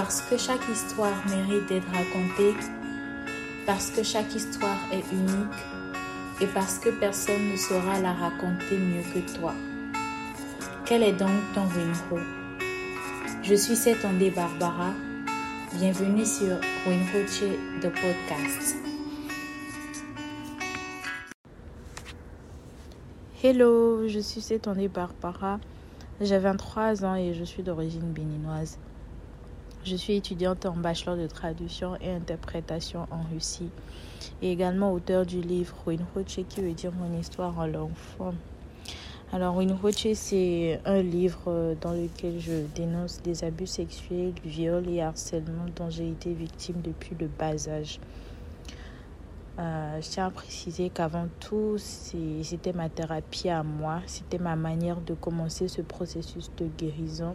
Parce que chaque histoire mérite d'être racontée, parce que chaque histoire est unique et parce que personne ne saura la raconter mieux que toi. Quel est donc ton Winro Je suis Setondé Barbara. Bienvenue sur Winroche de podcast. Hello, je suis Setondé Barbara. J'ai 23 ans et je suis d'origine béninoise. Je suis étudiante en bachelor de traduction et interprétation en Russie et également auteur du livre Winroche qui veut dire mon histoire en langue forme. Alors Winroche c'est un livre dans lequel je dénonce des abus sexuels, viols et harcèlement dont j'ai été victime depuis le bas âge. Euh, je tiens à préciser qu'avant tout, c'était ma thérapie à moi, c'était ma manière de commencer ce processus de guérison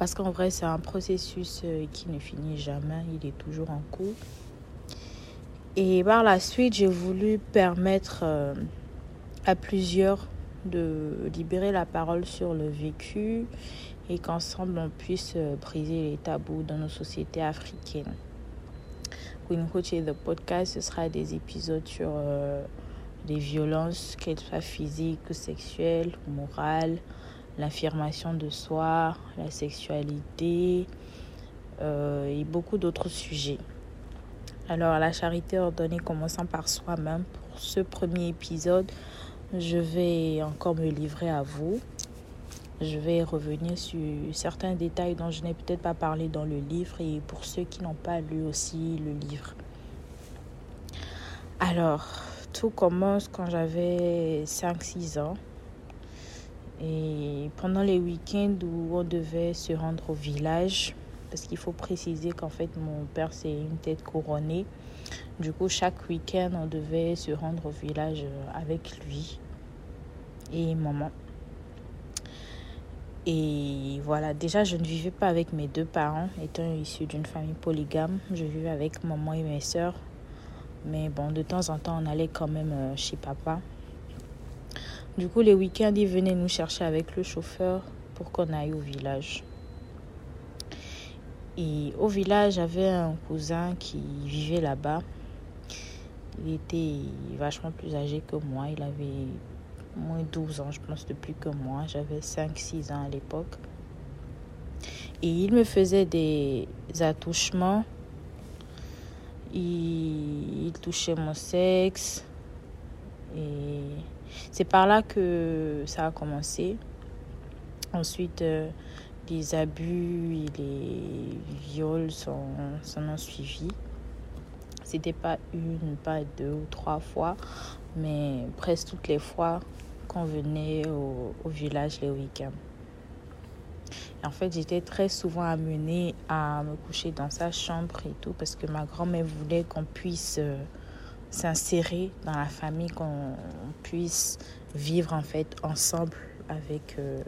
parce qu'en vrai, c'est un processus euh, qui ne finit jamais, il est toujours en cours. Et par la suite, j'ai voulu permettre euh, à plusieurs de libérer la parole sur le vécu et qu'ensemble on puisse euh, briser les tabous dans nos sociétés africaines. Queen Coach et le podcast, ce sera des épisodes sur les violences, qu'elles soient physiques sexuelles morales, l'affirmation de soi, la sexualité euh, et beaucoup d'autres sujets. Alors, la charité ordonnée commençant par soi-même, pour ce premier épisode, je vais encore me livrer à vous. Je vais revenir sur certains détails dont je n'ai peut-être pas parlé dans le livre et pour ceux qui n'ont pas lu aussi le livre. Alors, tout commence quand j'avais 5-6 ans. Et pendant les week-ends où on devait se rendre au village, parce qu'il faut préciser qu'en fait mon père c'est une tête couronnée. Du coup, chaque week-end, on devait se rendre au village avec lui et maman. Et voilà, déjà, je ne vivais pas avec mes deux parents, étant issu d'une famille polygame. Je vivais avec maman et mes soeurs. Mais bon, de temps en temps, on allait quand même euh, chez papa. Du coup, les week-ends, ils venaient nous chercher avec le chauffeur pour qu'on aille au village. Et au village, j'avais un cousin qui vivait là-bas. Il était vachement plus âgé que moi. Il avait moins 12 ans, je pense, de plus que moi. J'avais 5-6 ans à l'époque. Et il me faisait des attouchements. Il, il touchait mon sexe. Et c'est par là que ça a commencé. Ensuite, euh, les abus et les viols s'en ont suivi. C'était pas une, pas deux ou trois fois, mais presque toutes les fois qu'on venait au, au, village les week-ends. En fait, j'étais très souvent amenée à me coucher dans sa chambre et tout parce que ma grand-mère voulait qu'on puisse euh, s'insérer dans la famille, qu'on puisse vivre en fait ensemble avec euh,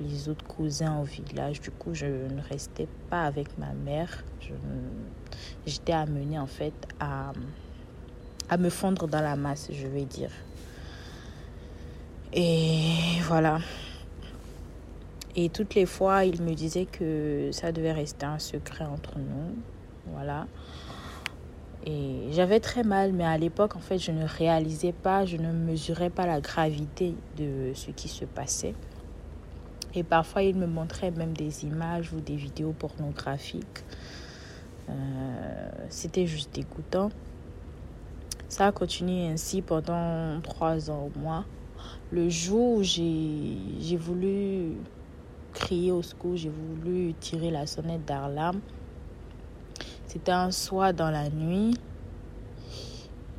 les autres cousins au village. Du coup, je ne restais pas avec ma mère. J'étais amenée en fait à, à me fondre dans la masse, je vais dire. Et voilà. Et toutes les fois, il me disait que ça devait rester un secret entre nous. Voilà. Et j'avais très mal, mais à l'époque, en fait, je ne réalisais pas, je ne mesurais pas la gravité de ce qui se passait. Et parfois, il me montrait même des images ou des vidéos pornographiques. Euh, C'était juste dégoûtant. Ça a continué ainsi pendant trois ans au moins. Le jour où j'ai voulu crier au secours, j'ai voulu tirer la sonnette d'alarme, c'était un soir dans la nuit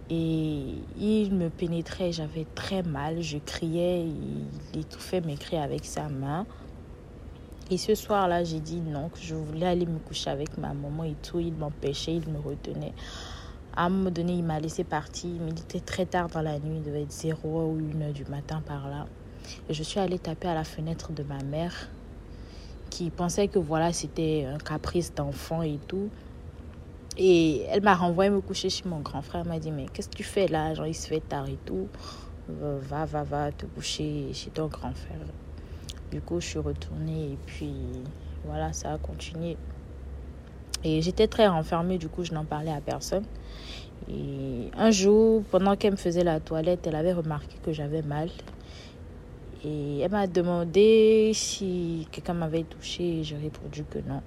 et il me pénétrait, j'avais très mal, je criais, il étouffait mes cris avec sa main. Et ce soir-là, j'ai dit non, que je voulais aller me coucher avec ma maman et tout. Il m'empêchait, il me retenait. À un moment donné, il m'a laissé partir, mais il était très tard dans la nuit, il devait être 0 ou 1 heure du matin par là. Et je suis allée taper à la fenêtre de ma mère, qui pensait que voilà, c'était un caprice d'enfant et tout. Et elle m'a renvoyé me coucher chez mon grand frère. Elle m'a dit, mais qu'est-ce que tu fais là? Genre, il se fait tard et tout. Va, va, va te coucher chez ton grand frère. Du coup, je suis retournée et puis voilà, ça a continué. Et j'étais très renfermée, du coup, je n'en parlais à personne. Et un jour, pendant qu'elle me faisait la toilette, elle avait remarqué que j'avais mal. Et elle m'a demandé si quelqu'un m'avait touché j'ai répondu que non.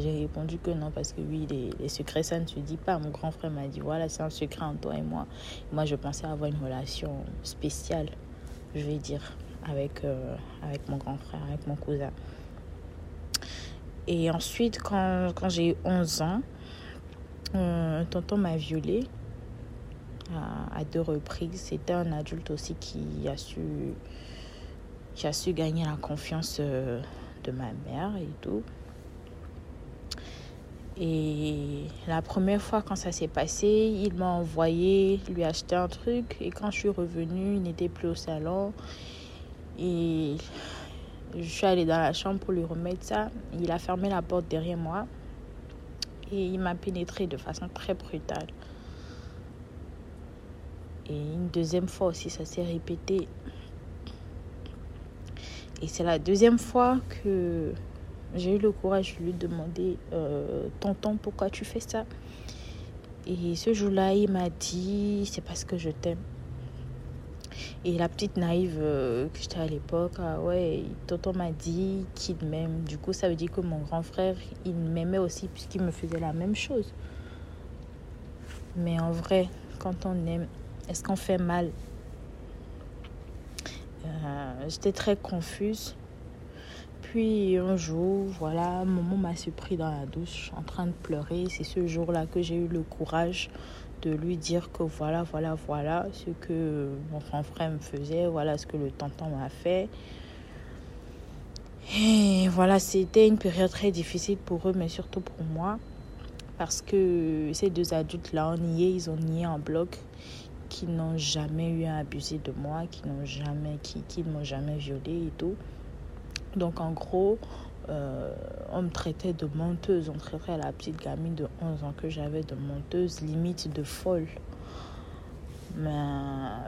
J'ai répondu que non parce que oui, les, secrets, ça ne se dit pas. Mon grand frère m'a dit, voilà, c'est un secret entre toi et moi. Moi, je pensais avoir une relation spéciale, je vais dire, avec, euh, avec mon grand frère, avec mon cousin. Et ensuite, quand, quand j'ai eu 11 ans, un tonton m'a violée à, à, deux reprises. C'était un adulte aussi qui a su, qui a su gagner la confiance euh, de ma mère et tout. Et la première fois quand ça s'est passé, il m'a envoyé lui acheter un truc. Et quand je suis revenue, il n'était plus au salon. Et je suis allée dans la chambre pour lui remettre ça. Il a fermé la porte derrière moi. Et il m'a pénétré de façon très brutale. Et une deuxième fois aussi, ça s'est répété. Et c'est la deuxième fois que j'ai eu le courage de lui demander euh, Tonton, pourquoi tu fais ça? Et ce jour-là, il m'a dit C'est parce que je t'aime. Et la petite naïve euh, que j'étais à l'époque, ah ouais, tonton m'a dit qu'il m'aime. Du coup, ça veut dire que mon grand frère, il m'aimait aussi puisqu'il me faisait la même chose. Mais en vrai, quand on aime, est-ce qu'on fait mal? Euh, J'étais très confuse. Puis un jour, voilà, maman m'a surpris dans la douche en train de pleurer. C'est ce jour-là que j'ai eu le courage de lui dire que voilà, voilà, voilà ce que mon grand frère me faisait, voilà ce que le tonton m'a fait. Et voilà, c'était une période très difficile pour eux, mais surtout pour moi. Parce que ces deux adultes-là ont nié, ils ont nié en bloc, qui n'ont jamais eu à abuser de moi, qui n'ont jamais, qui ne m'ont jamais violé et tout. Donc en gros, euh, on me traitait de menteuse, on traitait la petite gamine de 11 ans que j'avais de menteuse, limite de folle. Mais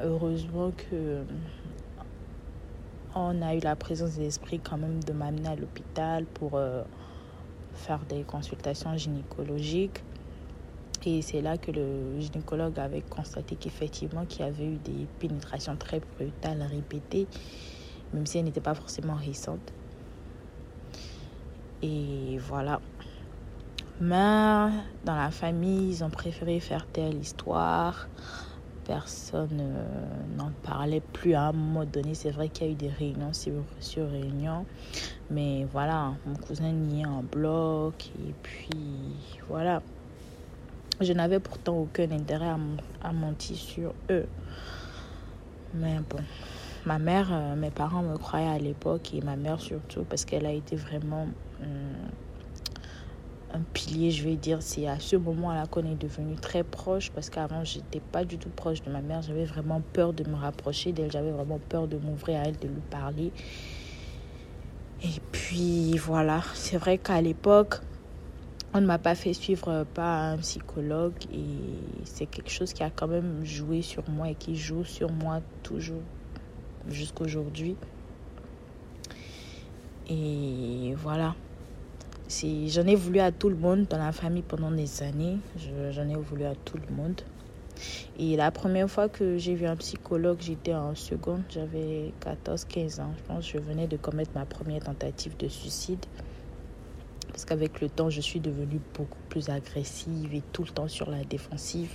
heureusement que on a eu la présence d'esprit quand même de m'amener à l'hôpital pour euh, faire des consultations gynécologiques. Et c'est là que le gynécologue avait constaté qu'effectivement, qu'il y avait eu des pénétrations très brutales répétées, même si elles n'étaient pas forcément récentes. Et voilà. Mais dans la famille, ils ont préféré faire telle histoire. Personne euh, n'en parlait plus à un moment donné. C'est vrai qu'il y a eu des réunions sur, sur. Mais voilà, mon cousin niait en bloc. Et puis voilà. Je n'avais pourtant aucun intérêt à, à mentir sur eux. Mais bon, ma mère, euh, mes parents me croyaient à l'époque et ma mère surtout parce qu'elle a été vraiment un pilier, je vais dire. C'est à ce moment-là qu'on est devenu très proche parce qu'avant, j'étais pas du tout proche de ma mère. J'avais vraiment peur de me rapprocher d'elle. J'avais vraiment peur de m'ouvrir à elle, de lui parler. Et puis voilà, c'est vrai qu'à l'époque, on ne m'a pas fait suivre par un psychologue et c'est quelque chose qui a quand même joué sur moi et qui joue sur moi toujours jusqu'aujourd'hui. Et voilà. J'en ai voulu à tout le monde dans la famille pendant des années. J'en ai voulu à tout le monde. Et la première fois que j'ai vu un psychologue, j'étais en seconde, j'avais 14-15 ans. Je pense que je venais de commettre ma première tentative de suicide. Parce qu'avec le temps, je suis devenue beaucoup plus agressive et tout le temps sur la défensive.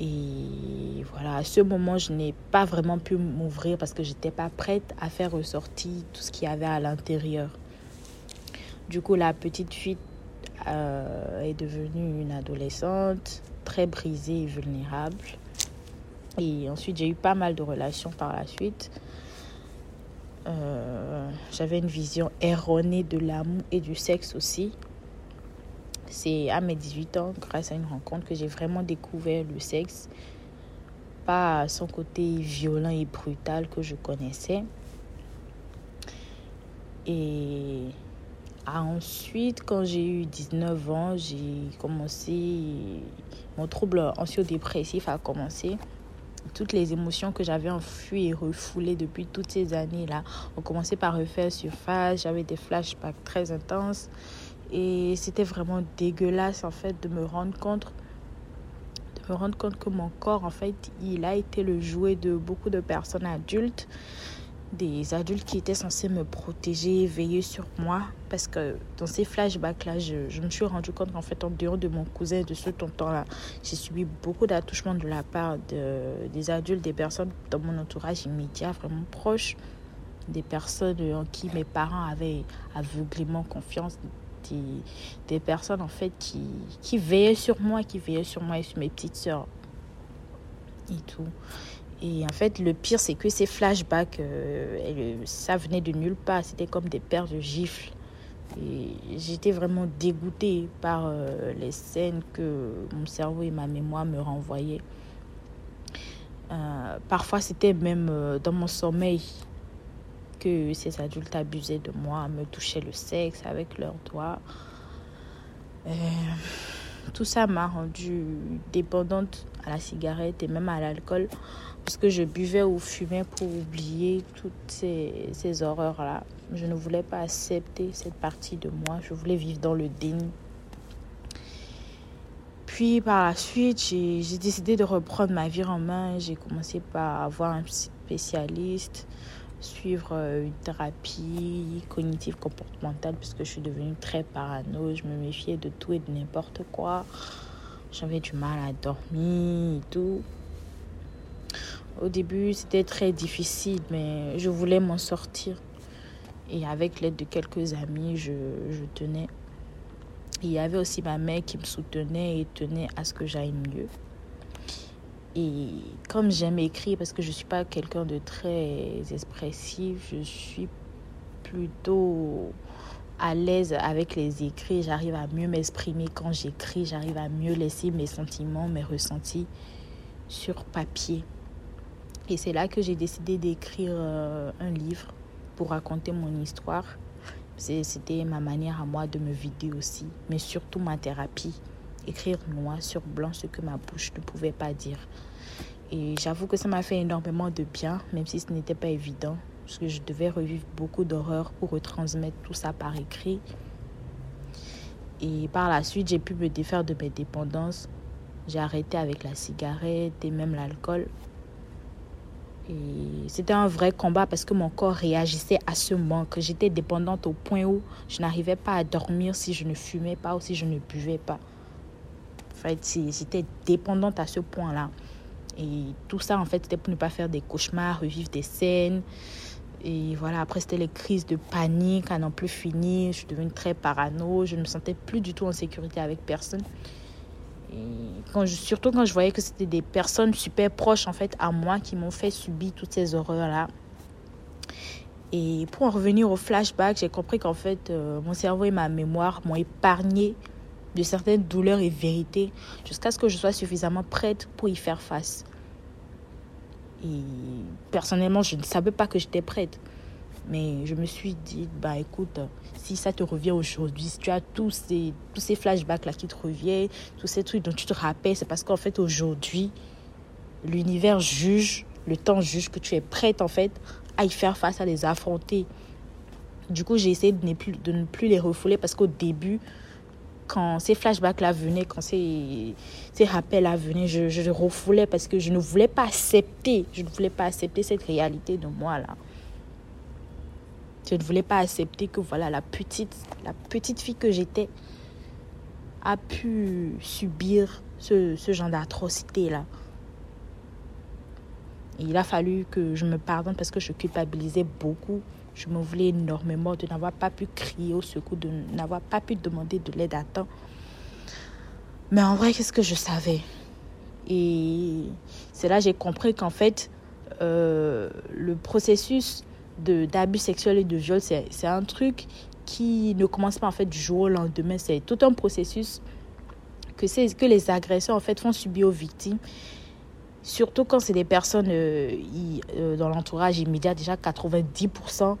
Et voilà, à ce moment, je n'ai pas vraiment pu m'ouvrir parce que je n'étais pas prête à faire ressortir tout ce qu'il y avait à l'intérieur. Du coup, la petite fille euh, est devenue une adolescente très brisée et vulnérable. Et ensuite, j'ai eu pas mal de relations par la suite. Euh, j'avais une vision erronée de l'amour et du sexe aussi. C'est à mes 18 ans, grâce à une rencontre, que j'ai vraiment découvert le sexe. Pas son côté violent et brutal que je connaissais. Et Ensuite, quand j'ai eu 19 ans, j'ai commencé. Mon trouble anxio-dépressif a commencé. toutes les émotions que j'avais enfuies et refoulées depuis toutes ces années-là ont commencé par refaire surface. J'avais des flashbacks très intenses. Et c'était vraiment dégueulasse, en fait, de me rendre compte de me rendre compte que mon corps, en fait, il a été le jouet de beaucoup de personnes adultes des adultes qui étaient censés me protéger, veiller sur moi. Parce que dans ces flashbacks-là, je, me suis rendu compte qu'en fait, en dehors de mon cousin, de ce tonton-là, j'ai subi beaucoup d'attouchements de la part de, des adultes, des personnes dans mon entourage immédiat, vraiment proche, des personnes en qui mes parents avaient aveuglément confiance, des, des personnes en fait qui, qui veillaient sur moi, qui veillaient sur moi et sur mes petites sœurs et tout. Et en fait, le pire, c'est que ces flashbacks, euh, ça venait de nulle part. C'était comme des paires de gifles. J'étais vraiment dégoûtée par euh, les scènes que mon cerveau et ma mémoire me renvoyaient. Euh, parfois, c'était même dans mon sommeil que ces adultes abusaient de moi, me touchaient le sexe avec leurs doigts. tout ça m'a rendue dépendante à la cigarette et même à l'alcool parce que je buvais ou fumais pour oublier toutes ces, horreurs-là. Je ne voulais pas accepter cette partie de moi. Je voulais vivre dans le déni. Puis par la suite, j'ai décidé de reprendre ma vie en main. J'ai commencé par avoir un spécialiste, suivre euh, une thérapie cognitive comportementale parce que je suis devenue très parano. Je me méfiais de tout et de n'importe quoi. J'avais du mal à dormir et tout. Au début, c'était très difficile, mais je voulais m'en sortir. Et avec l'aide de quelques amis, je, tenais. Il y avait aussi ma mère qui me soutenait et tenait à ce que j'aille mieux. Et comme j'aime écrire, parce que je ne suis pas quelqu'un de très expressif, je suis plutôt à l'aise avec les écrits. J'arrive à mieux m'exprimer quand j'écris. J'arrive à mieux laisser mes sentiments, mes ressentis sur papier. Et c'est là que j'ai décidé d'écrire euh, un livre pour raconter mon histoire. C'était ma manière à moi de me vider aussi, mais surtout ma thérapie. Écrire noir sur blanc ce que ma bouche ne pouvait pas dire. Et j'avoue que ça m'a fait énormément de bien, même si ce n'était pas évident, parce que je devais revivre beaucoup d'horreurs pour retransmettre tout ça par écrit. Et par la suite, j'ai pu me défaire de mes dépendances. J'ai arrêté avec la cigarette et même l'alcool c'était un vrai combat parce que mon corps réagissait à ce manque. J'étais dépendante au point où je n'arrivais pas à dormir si je ne fumais pas ou si je ne buvais pas. En fait, j'étais dépendante à ce point-là. Et tout ça, en fait, c'était pour ne pas faire des cauchemars, revivre des scènes. Et voilà, après, c'était les crises de panique à n'en plus finir. Je suis devenue très parano. Je ne me sentais plus du tout en sécurité avec personne. Quand surtout quand je voyais que c'était des personnes super proches en fait à moi qui m'ont fait subir toutes ces horreurs-là. Et pour en revenir au flashback, j'ai compris qu'en fait, euh, mon cerveau et ma mémoire m'ont épargné de certaines douleurs et vérités jusqu'à ce que je sois suffisamment prête pour y faire face. Et personnellement, je ne savais pas que j'étais prête. Mais je me suis dit, bah écoute, si ça te revient aujourd'hui, si tu as tous ces, tous ces flashbacks-là qui te reviennent, tous ces trucs dont tu te rappelles, c'est parce qu'en fait aujourd'hui, l'univers juge, le temps juge que tu es prête en fait à y faire face, à les affronter. Du coup, j'ai essayé de ne, plus, de ne plus les refouler parce qu'au début, quand ces flashbacks-là venaient, quand ces, ces rappels-là venaient, je, les refoulais parce que je ne voulais pas accepter, je ne voulais pas accepter cette réalité de moi-là. Je ne voulais pas accepter que voilà la petite, la petite fille que j'étais a pu subir ce, ce genre d'atrocité-là. Il a fallu que je me pardonne parce que je culpabilisais beaucoup. Je me voulais énormément de n'avoir pas pu crier au secours, de n'avoir pas pu demander de l'aide à temps. Mais en vrai, qu'est-ce que je savais? Et c'est là que j'ai compris qu'en fait, euh, le processus d'abus sexuels et de viol, c'est un truc qui ne commence pas en fait du jour au lendemain. C'est tout un processus que, que les agresseurs en fait font subir aux victimes. Surtout quand c'est des personnes euh, euh, dans l'entourage immédiat, déjà 90%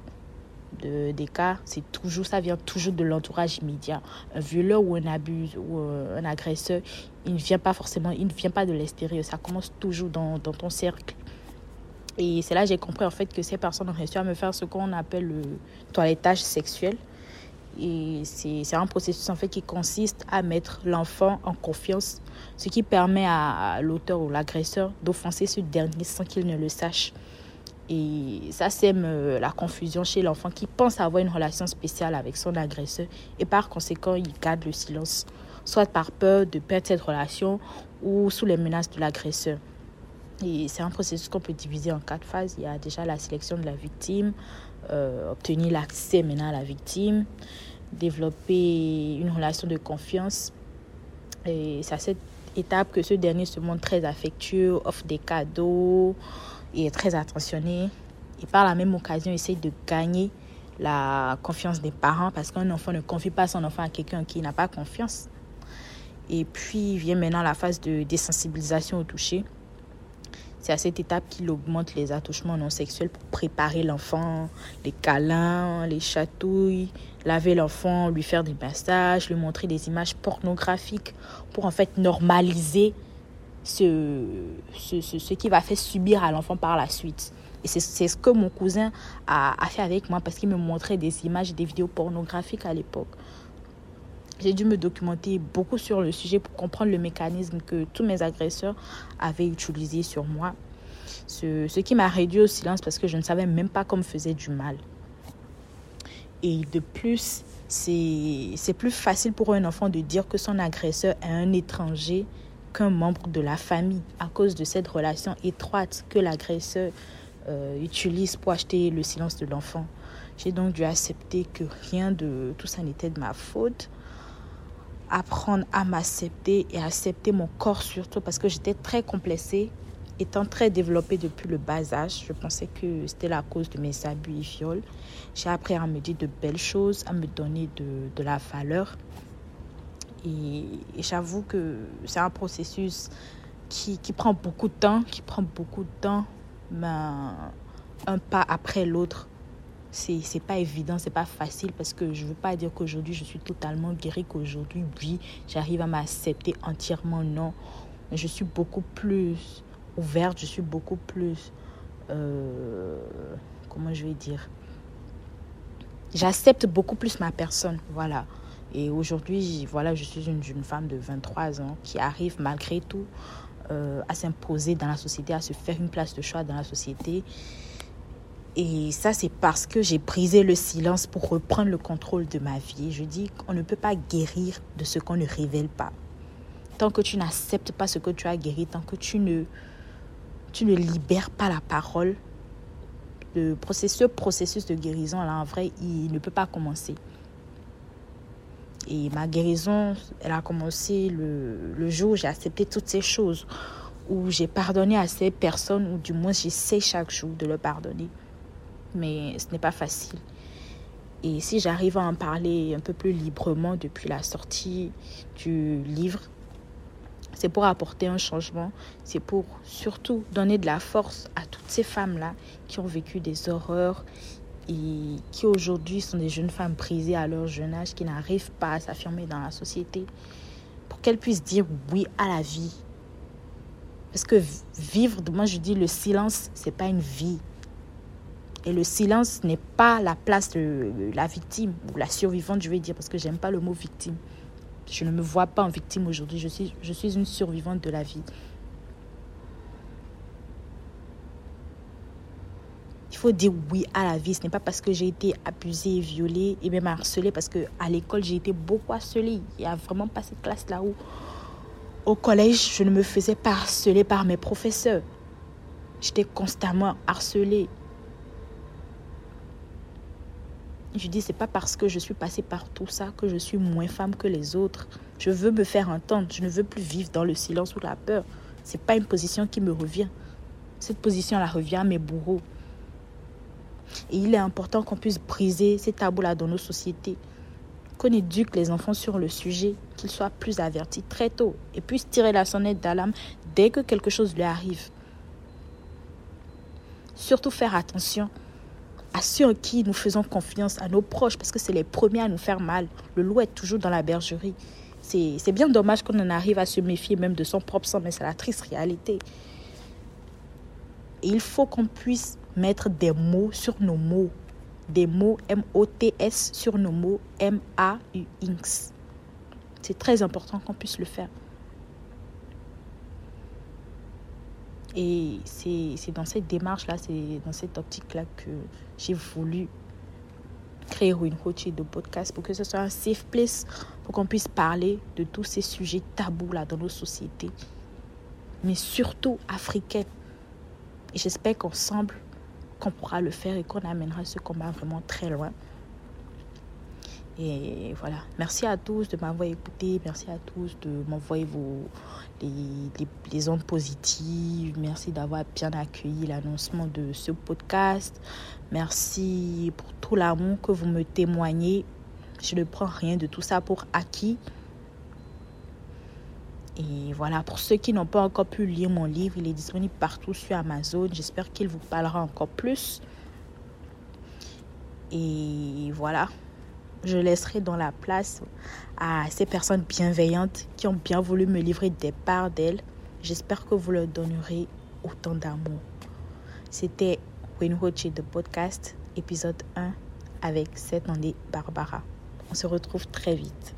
de, des cas, c'est toujours, ça vient toujours de l'entourage immédiat. Un violeur ou un abus ou un agresseur, il ne vient pas forcément, il ne vient pas de l'extérieur. Ça commence toujours dans, dans ton cercle. Et c'est là que j'ai compris en fait que ces personnes ont réussi à me faire ce qu'on appelle le toilettage sexuel. Et c'est un processus en fait qui consiste à mettre l'enfant en confiance, ce qui permet à l'auteur ou l'agresseur d'offenser ce dernier sans qu'il ne le sache. Et ça sème la confusion chez l'enfant qui pense avoir une relation spéciale avec son agresseur et par conséquent il garde le silence, soit par peur de perdre cette relation ou sous les menaces de l'agresseur. Et c'est un processus qu'on peut diviser en quatre phases. Il y a déjà la sélection de la victime, euh, obtenir l'accès maintenant à la victime, développer une relation de confiance. Et c'est à cette étape que ce dernier se montre très affectueux, offre des cadeaux, et est très attentionné. Et par la même occasion, essaye de gagner la confiance des parents parce qu'un enfant ne confie pas son enfant à quelqu'un qui n'a pas confiance. Et puis vient maintenant la phase de désensibilisation au toucher. C'est à cette étape qu'il augmente les attouchements non sexuels pour préparer l'enfant, les câlins, les chatouilles, laver l'enfant, lui faire des massages, lui montrer des images pornographiques pour en fait normaliser ce, ce, ce, qui va faire subir à l'enfant par la suite. Et c'est ce que mon cousin a, a fait avec moi parce qu'il me montrait des images, des vidéos pornographiques à l'époque. J'ai dû me documenter beaucoup sur le sujet pour comprendre le mécanisme que tous mes agresseurs avaient utilisé sur moi. Ce, qui m'a réduit au silence parce que je ne savais même pas comment faisait du mal. Et de plus, c'est plus facile pour un enfant de dire que son agresseur est un étranger qu'un membre de la famille à cause de cette relation étroite que l'agresseur euh, utilise pour acheter le silence de l'enfant. J'ai donc dû accepter que rien de tout ça n'était de ma faute. Apprendre à m'accepter et accepter mon corps surtout parce que j'étais très complexée, étant très développée depuis le bas âge. Je pensais que c'était la cause de mes abus et viols. J'ai appris à me dire de belles choses, à me donner de, de la valeur. Et, j'avoue que c'est un processus qui, qui, prend beaucoup de temps, qui prend beaucoup de temps, mais un pas après l'autre. C'est, c'est pas évident, c'est pas facile parce que je veux pas dire qu'aujourd'hui je suis totalement guérie, qu'aujourd'hui, oui, j'arrive à m'accepter entièrement, non. Je suis beaucoup plus ouverte, je suis beaucoup plus. Euh, comment je vais dire? J'accepte beaucoup plus ma personne, voilà. Et aujourd'hui, voilà, je suis une jeune femme de 23 ans qui arrive malgré tout euh, à s'imposer dans la société, à se faire une place de choix dans la société. Et ça, c'est parce que j'ai brisé le silence pour reprendre le contrôle de ma vie. Je dis qu'on ne peut pas guérir de ce qu'on ne révèle pas. Tant que tu n'acceptes pas ce que tu as guéri, tant que tu ne, tu ne libères pas la parole, le processus, ce processus de guérison, là, en vrai, il ne peut pas commencer. Et ma guérison, elle a commencé le, le jour où j'ai accepté toutes ces choses, où j'ai pardonné à ces personnes, ou du moins j'essaie chaque jour de leur pardonner. Mais ce n'est pas facile. Et si j'arrive à en parler un peu plus librement depuis la sortie du livre, c'est pour apporter un changement, c'est pour surtout donner de la force à toutes ces femmes-là qui ont vécu des horreurs, et qui aujourd'hui sont des jeunes femmes brisées à leur jeune âge, qui n'arrivent pas à s'affirmer dans la société, pour qu'elles puissent dire oui à la vie. Parce que vivre, moi je dis le silence, c'est pas une vie. Et le silence n'est pas la place de la victime ou la survivante, je vais dire, parce que j'aime pas le mot victime. Je ne me vois pas en victime aujourd'hui, je suis, je suis une survivante de la vie. Il faut dire oui à la vie. Ce n'est pas parce que j'ai été abusée, violée et même harcelée, parce que à l'école, j'ai été beaucoup harcelée. Il n'y a vraiment pas cette classe-là où, au collège, je ne me faisais pas harceler par mes professeurs. J'étais constamment harcelée. Je dis, c'est pas parce que je suis passée par tout ça que je suis moins femme que les autres. Je veux me faire entendre. Je ne veux plus vivre dans le silence ou la peur. C'est pas une position qui me revient. Cette position-là revient à mes bourreaux. Et il est important qu'on puisse briser ces tabous-là dans nos sociétés, qu'on éduque les enfants sur le sujet, qu'ils soient plus avertis très tôt et puissent tirer la sonnette d'alarme dès que quelque chose lui arrive. Surtout faire attention à ceux en qui nous faisons confiance, à nos proches, parce que c'est les premiers à nous faire mal. Le loup est toujours dans la bergerie. C'est bien dommage qu'on en arrive à se méfier même de son propre sang, mais c'est la triste réalité. Et il faut qu'on puisse mettre des mots sur nos mots. Des mots M-O-T-S sur nos mots M-A-U-X. C'est très important qu'on puisse le faire. Et c'est dans cette démarche-là, c'est dans cette optique-là que j'ai voulu créer une routine de podcast pour que ce soit un safe place pour qu'on puisse parler de tous ces sujets tabous là dans nos sociétés, mais surtout africaines. Et j'espère qu'ensemble, qu'on pourra le faire et qu'on amènera ce combat vraiment très loin. Et voilà. Merci à tous de m'avoir écouté. Merci à tous de m'envoyer vos les, les, ondes positives. Merci d'avoir bien accueilli l'annoncement de ce podcast. Merci pour tout l'amour que vous me témoignez. Je ne prends rien de tout ça pour acquis. Et voilà, pour ceux qui n'ont pas encore pu lire mon livre, il est disponible partout sur Amazon. J'espère qu'il vous parlera encore plus. Et voilà je laisserai dans la place à ces personnes bienveillantes qui ont bien voulu me livrer des parts d'elles. J'espère que vous leur donnerez autant d'amour. C'était Winwoche de podcast, épisode 1 avec cette année Barbara. On se retrouve très vite.